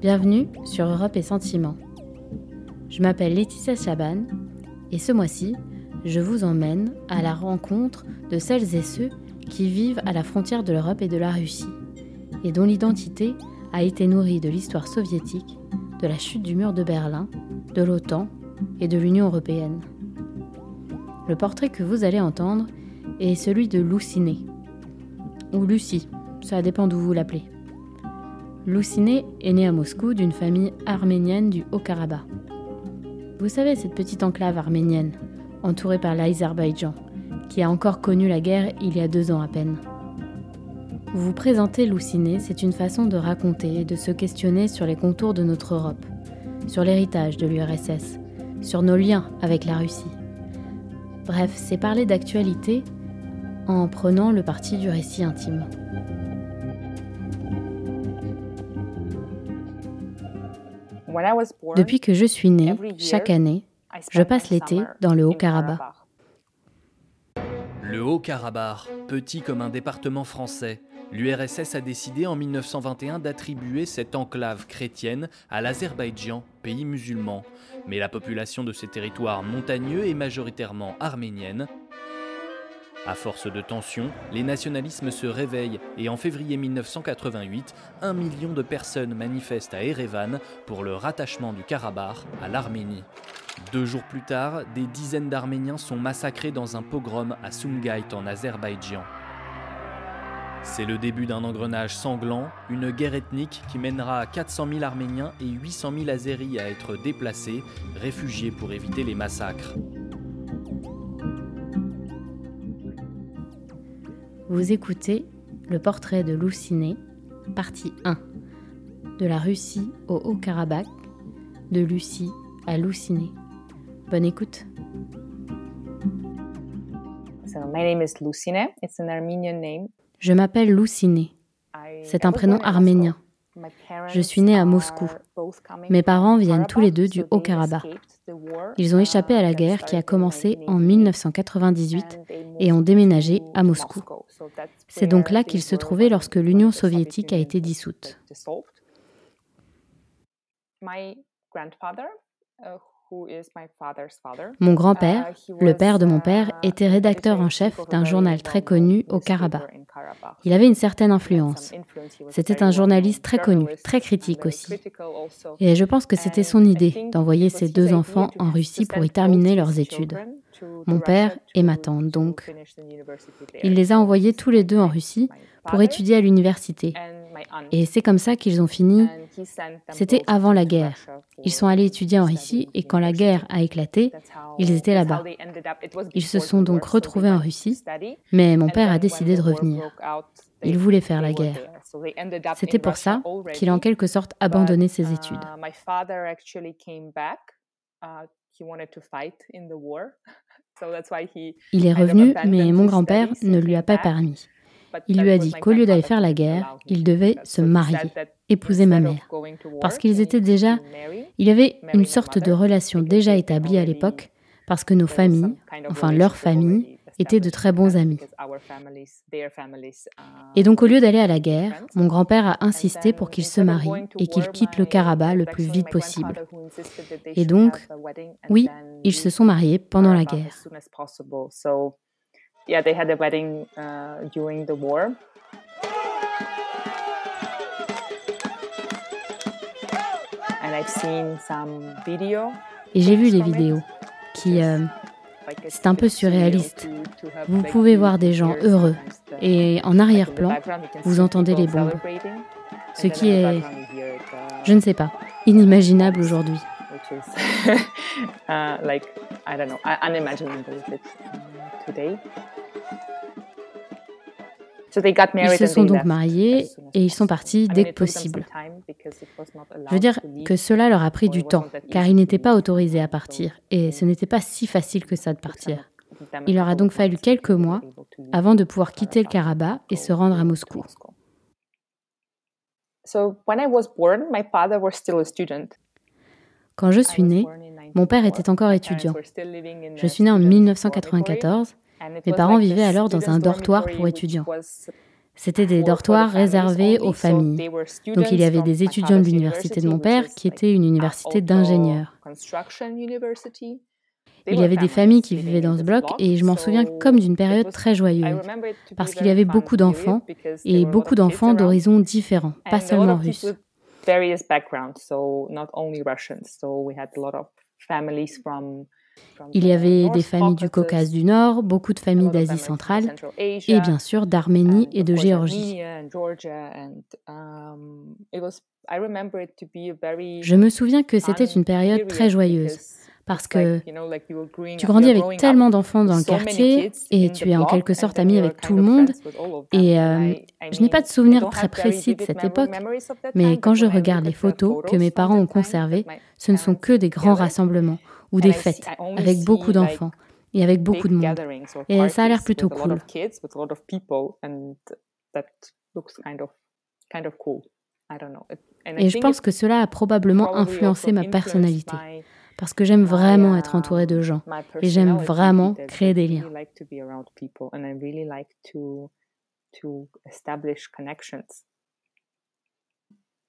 Bienvenue sur Europe et Sentiments. Je m'appelle Laetitia Chaban et ce mois-ci, je vous emmène à la rencontre de celles et ceux qui vivent à la frontière de l'Europe et de la Russie et dont l'identité a été nourrie de l'histoire soviétique, de la chute du mur de Berlin, de l'OTAN et de l'Union européenne. Le portrait que vous allez entendre est celui de Louciné, ou Lucie, ça dépend d'où vous l'appelez. Louciné est né à Moscou d'une famille arménienne du Haut-Karabakh. Vous savez, cette petite enclave arménienne, entourée par l'Azerbaïdjan, qui a encore connu la guerre il y a deux ans à peine. Vous présenter Louciné, c'est une façon de raconter et de se questionner sur les contours de notre Europe, sur l'héritage de l'URSS, sur nos liens avec la Russie. Bref, c'est parler d'actualité en prenant le parti du récit intime. Depuis que je suis née, chaque année, je passe l'été dans le Haut-Karabakh. Le Haut-Karabakh, petit comme un département français, l'URSS a décidé en 1921 d'attribuer cette enclave chrétienne à l'Azerbaïdjan, pays musulman. Mais la population de ces territoires montagneux est majoritairement arménienne, à force de tensions, les nationalismes se réveillent et en février 1988, un million de personnes manifestent à Erevan pour le rattachement du Karabakh à l'Arménie. Deux jours plus tard, des dizaines d'Arméniens sont massacrés dans un pogrom à Sumgait en Azerbaïdjan. C'est le début d'un engrenage sanglant, une guerre ethnique qui mènera 400 000 Arméniens et 800 000 Azéris à être déplacés, réfugiés pour éviter les massacres. Vous écoutez le portrait de Louciné, partie 1. De la Russie au Haut-Karabakh, de Lucie à Louciné. Bonne écoute. Je m'appelle Louciné. C'est un prénom arménien. Je suis née à Moscou. Mes parents viennent tous les deux du Haut-Karabakh. Ils ont échappé à la guerre qui a commencé en 1998 et ont déménagé à Moscou. C'est donc là qu'ils se trouvaient lorsque l'Union soviétique a été dissoute. Mon grand-père, uh, le père de mon père, uh, était rédacteur en chef d'un journal très connu au Karabakh. Il avait une certaine influence. C'était un journaliste très connu, très critique aussi. Et je pense que c'était son idée d'envoyer ses deux enfants en Russie pour y terminer leurs études. Mon père et ma tante, donc. Il les a envoyés tous les deux en Russie pour étudier à l'université. Et c'est comme ça qu'ils ont fini. C'était avant la guerre. Ils sont allés étudier en Russie et quand la guerre a éclaté, ils étaient là-bas. Ils se sont donc retrouvés en Russie, mais mon père a décidé de revenir. Il voulait faire la guerre. C'était pour ça qu'il a en quelque sorte abandonné ses études. Il est revenu, mais mon grand-père ne lui a pas permis. Il lui a dit qu'au lieu d'aller faire la guerre, il devait se marier, épouser ma mère. Parce qu'ils étaient déjà... Il y avait une sorte de relation déjà établie à l'époque, parce que nos familles, enfin leurs familles, étaient de très bons amis. Et donc au lieu d'aller à la guerre, mon grand-père a insisté pour qu'il se marie et qu'il quitte le Karabakh le plus vite possible. Et donc, oui, ils se sont mariés pendant la guerre. Et j'ai vu les vidéos qui euh, c'est un peu surréaliste. Vous pouvez voir des gens heureux et en arrière-plan, vous entendez les bombes. Ce qui est, je ne sais pas, inimaginable aujourd'hui. Ils se sont donc mariés et ils sont partis dès que possible. Je veux dire que cela leur a pris du temps, car ils n'étaient pas autorisés à partir, et ce n'était pas si facile que ça de partir. Il leur a donc fallu quelques mois avant de pouvoir quitter le Karabakh et se rendre à Moscou. Quand je suis née, mon père était encore étudiant. Je suis née en 1994. Mes parents vivaient alors dans un dortoir pour étudiants. C'était des dortoirs réservés aux familles. Donc il y avait des étudiants de l'université de mon père qui était une université d'ingénieurs. Il y avait des familles qui vivaient dans ce bloc et je m'en souviens comme d'une période très joyeuse parce qu'il y avait beaucoup d'enfants et beaucoup d'enfants d'horizons différents, pas seulement russes. Il y avait des familles du Caucase du Nord, beaucoup de familles d'Asie centrale et bien sûr d'Arménie et de Géorgie. Je me souviens que c'était une période très joyeuse parce que tu grandis avec tellement d'enfants dans le quartier et tu es en quelque sorte ami avec tout le monde. Et euh, je n'ai pas de souvenir très précis de cette époque, mais quand je regarde les photos que mes parents ont conservées, ce ne sont que des grands rassemblements ou des fêtes avec beaucoup d'enfants et avec beaucoup de monde. Et ça a l'air plutôt cool. Et je pense que cela a probablement influencé ma personnalité parce que j'aime vraiment être entourée de gens et j'aime vraiment créer des liens.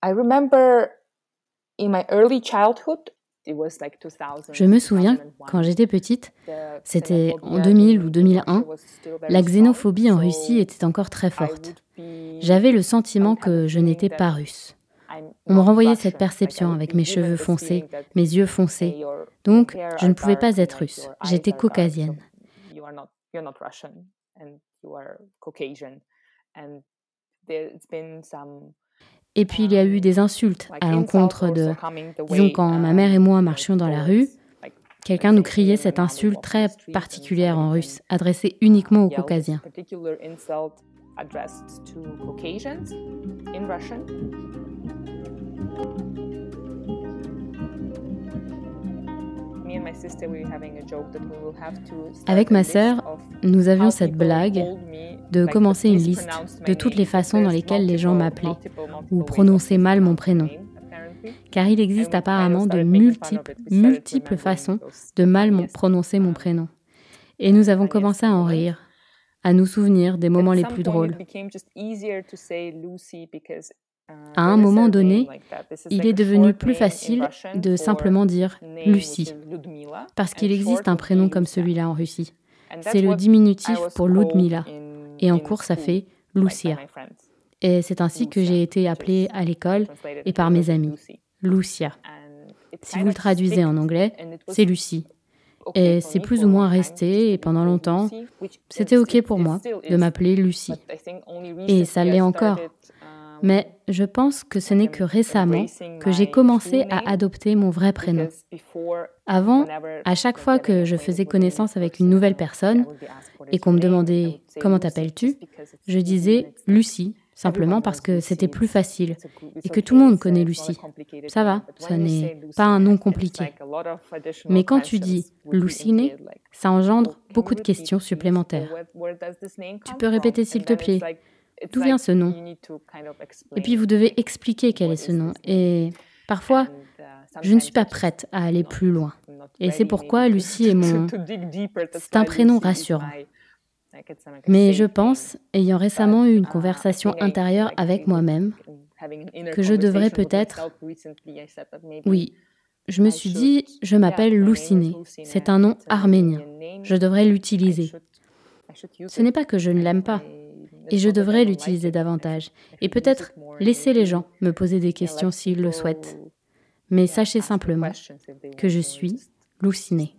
I remember in my early childhood je me souviens, quand j'étais petite, c'était en 2000 ou 2001, la xénophobie en Russie était encore très forte. J'avais le sentiment que je n'étais pas russe. On me renvoyait cette perception avec mes cheveux foncés, mes yeux foncés. Donc, je ne pouvais pas être russe. J'étais caucasienne. Et puis il y a eu des insultes à l'encontre de... Disons, quand ma mère et moi marchions dans la rue, quelqu'un nous criait cette insulte très particulière en russe, adressée uniquement aux Caucasiens. Avec ma sœur, nous avions cette blague de commencer une liste de toutes les façons dans lesquelles les gens m'appelaient ou prononçaient mal mon prénom. Car il existe apparemment de multiples, multiples façons de mal prononcer mon prénom. Et nous avons commencé à en rire, à nous souvenir des moments les plus drôles. À un moment donné, il est devenu plus facile de simplement dire Lucie, parce qu'il existe un prénom comme celui-là en Russie. C'est le diminutif pour Ludmila, et en cours ça fait Lucia. Et c'est ainsi que j'ai été appelée à l'école et par mes amis, Lucia. Si vous le traduisez en anglais, c'est Lucie. Et c'est plus ou moins resté, et pendant longtemps, c'était OK pour moi de m'appeler Lucie. Et ça l'est encore. Mais je pense que ce n'est que récemment que j'ai commencé à adopter mon vrai prénom. Avant, à chaque fois que je faisais connaissance avec une nouvelle personne et qu'on me demandait comment t'appelles-tu, je disais Lucie, simplement parce que c'était plus facile et que tout le monde connaît Lucie. Ça va, ce n'est pas un nom compliqué. Mais quand tu dis Lucine, ça engendre beaucoup de questions supplémentaires. Tu peux répéter s'il te plaît D'où vient ce nom Et puis vous devez expliquer quel est ce nom. Et parfois, uh, je ne suis pas prête à aller plus loin. Et c'est pourquoi Lucie est mon... C'est un prénom rassurant. Mais je pense, ayant récemment eu une uh, conversation intérieure avec moi-même, que je devrais peut-être... Oui, je me suis dit, je m'appelle Lucine. C'est un nom arménien. Je devrais l'utiliser. Ce n'est pas que je ne l'aime pas et je devrais l'utiliser davantage et peut-être laisser les gens me poser des questions s'ils le souhaitent. Mais sachez simplement que je suis Luciné.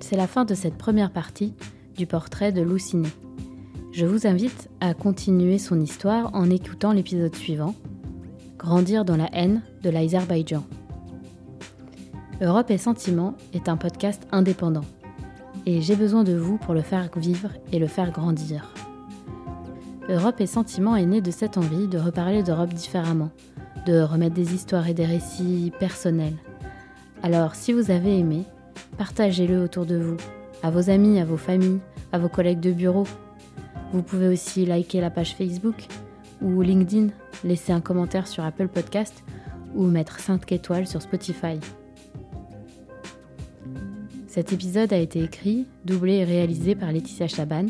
C'est la fin de cette première partie du portrait de Luciné. Je vous invite à continuer son histoire en écoutant l'épisode suivant Grandir dans la haine de l'Azerbaïdjan. Europe et Sentiments est un podcast indépendant et j'ai besoin de vous pour le faire vivre et le faire grandir. Europe et Sentiment est né de cette envie de reparler d'Europe différemment, de remettre des histoires et des récits personnels. Alors, si vous avez aimé, partagez-le autour de vous, à vos amis, à vos familles, à vos collègues de bureau. Vous pouvez aussi liker la page Facebook ou LinkedIn, laisser un commentaire sur Apple Podcast ou mettre 5 étoiles sur Spotify. Cet épisode a été écrit, doublé et réalisé par Laetitia Chaban.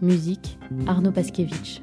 Musique, Arnaud Paskevitch.